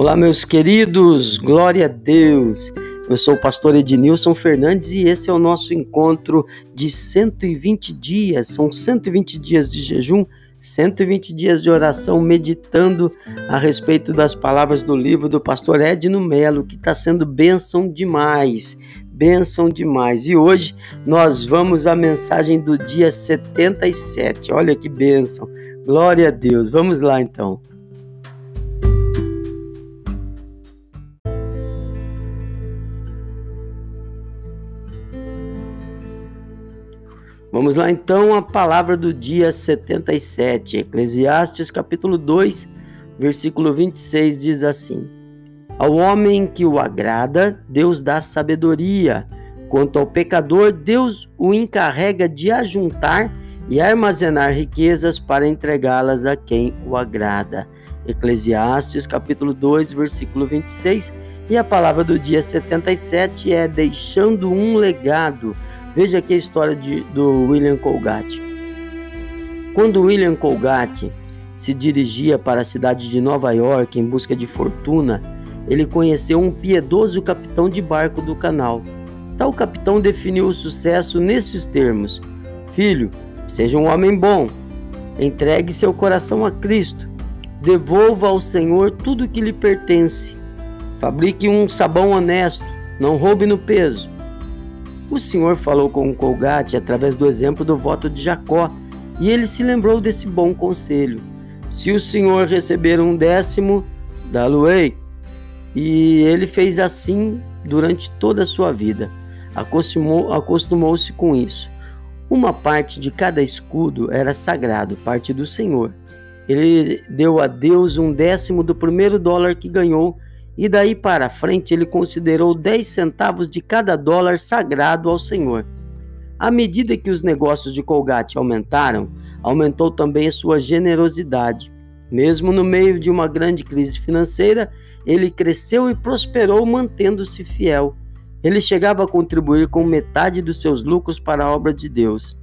Olá, meus queridos, glória a Deus. Eu sou o pastor Ednilson Fernandes e esse é o nosso encontro de 120 dias. São 120 dias de jejum, 120 dias de oração, meditando a respeito das palavras do livro do pastor Edno Melo, que está sendo bênção demais. Bênção demais. E hoje nós vamos à mensagem do dia 77. Olha que bênção. Glória a Deus. Vamos lá então. Vamos lá então a palavra do dia 77, Eclesiastes capítulo 2, versículo 26 diz assim: Ao homem que o agrada, Deus dá sabedoria. Quanto ao pecador, Deus o encarrega de ajuntar e armazenar riquezas para entregá-las a quem o agrada. Eclesiastes capítulo 2, versículo 26. E a palavra do dia 77 é deixando um legado. Veja aqui a história de, do William Colgate. Quando William Colgate se dirigia para a cidade de Nova York em busca de fortuna, ele conheceu um piedoso capitão de barco do canal. Tal capitão definiu o sucesso nesses termos: Filho, seja um homem bom, entregue seu coração a Cristo, devolva ao Senhor tudo que lhe pertence, fabrique um sabão honesto, não roube no peso o Senhor falou com Colgate através do exemplo do voto de Jacó, e ele se lembrou desse bom conselho. Se o Senhor receber um décimo, dá-lo-ei. E ele fez assim durante toda a sua vida. Acostumou-se acostumou com isso. Uma parte de cada escudo era sagrado, parte do Senhor. Ele deu a Deus um décimo do primeiro dólar que ganhou e daí para frente ele considerou 10 centavos de cada dólar sagrado ao Senhor. À medida que os negócios de Colgate aumentaram, aumentou também a sua generosidade. Mesmo no meio de uma grande crise financeira, ele cresceu e prosperou mantendo-se fiel. Ele chegava a contribuir com metade dos seus lucros para a obra de Deus.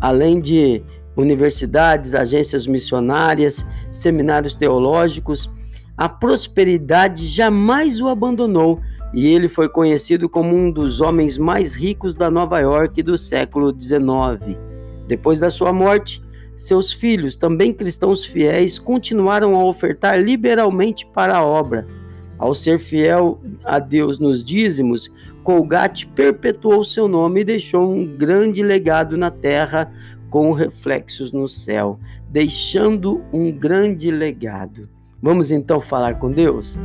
Além de universidades, agências missionárias, seminários teológicos, a prosperidade jamais o abandonou e ele foi conhecido como um dos homens mais ricos da Nova York do século XIX. Depois da sua morte, seus filhos, também cristãos fiéis, continuaram a ofertar liberalmente para a obra. Ao ser fiel a Deus nos dízimos, Colgate perpetuou seu nome e deixou um grande legado na terra com reflexos no céu, deixando um grande legado. Vamos então falar com Deus?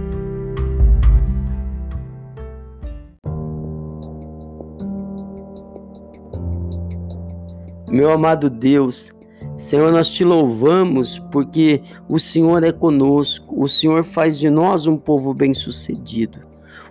Meu amado Deus, Senhor, nós te louvamos porque o Senhor é conosco, o Senhor faz de nós um povo bem-sucedido.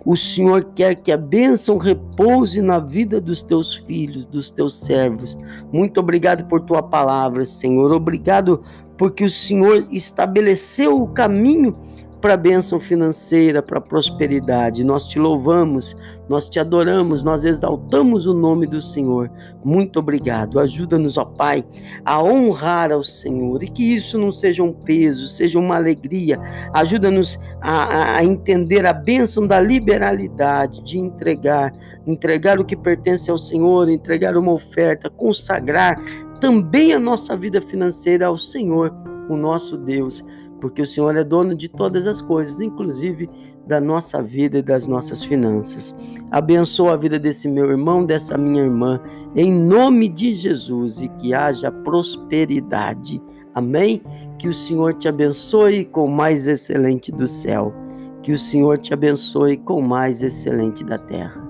O Senhor quer que a bênção repouse na vida dos teus filhos, dos teus servos. Muito obrigado por tua palavra, Senhor. Obrigado porque o Senhor estabeleceu o caminho para a bênção financeira, para a prosperidade. Nós te louvamos, nós te adoramos, nós exaltamos o nome do Senhor. Muito obrigado. Ajuda-nos, ó Pai, a honrar ao Senhor e que isso não seja um peso, seja uma alegria. Ajuda-nos a, a entender a bênção da liberalidade, de entregar, entregar o que pertence ao Senhor, entregar uma oferta, consagrar também a nossa vida financeira ao Senhor, o nosso Deus, porque o Senhor é dono de todas as coisas, inclusive da nossa vida e das nossas finanças. Abençoa a vida desse meu irmão, dessa minha irmã, em nome de Jesus e que haja prosperidade. Amém? Que o Senhor te abençoe com o mais excelente do céu. Que o Senhor te abençoe com o mais excelente da terra.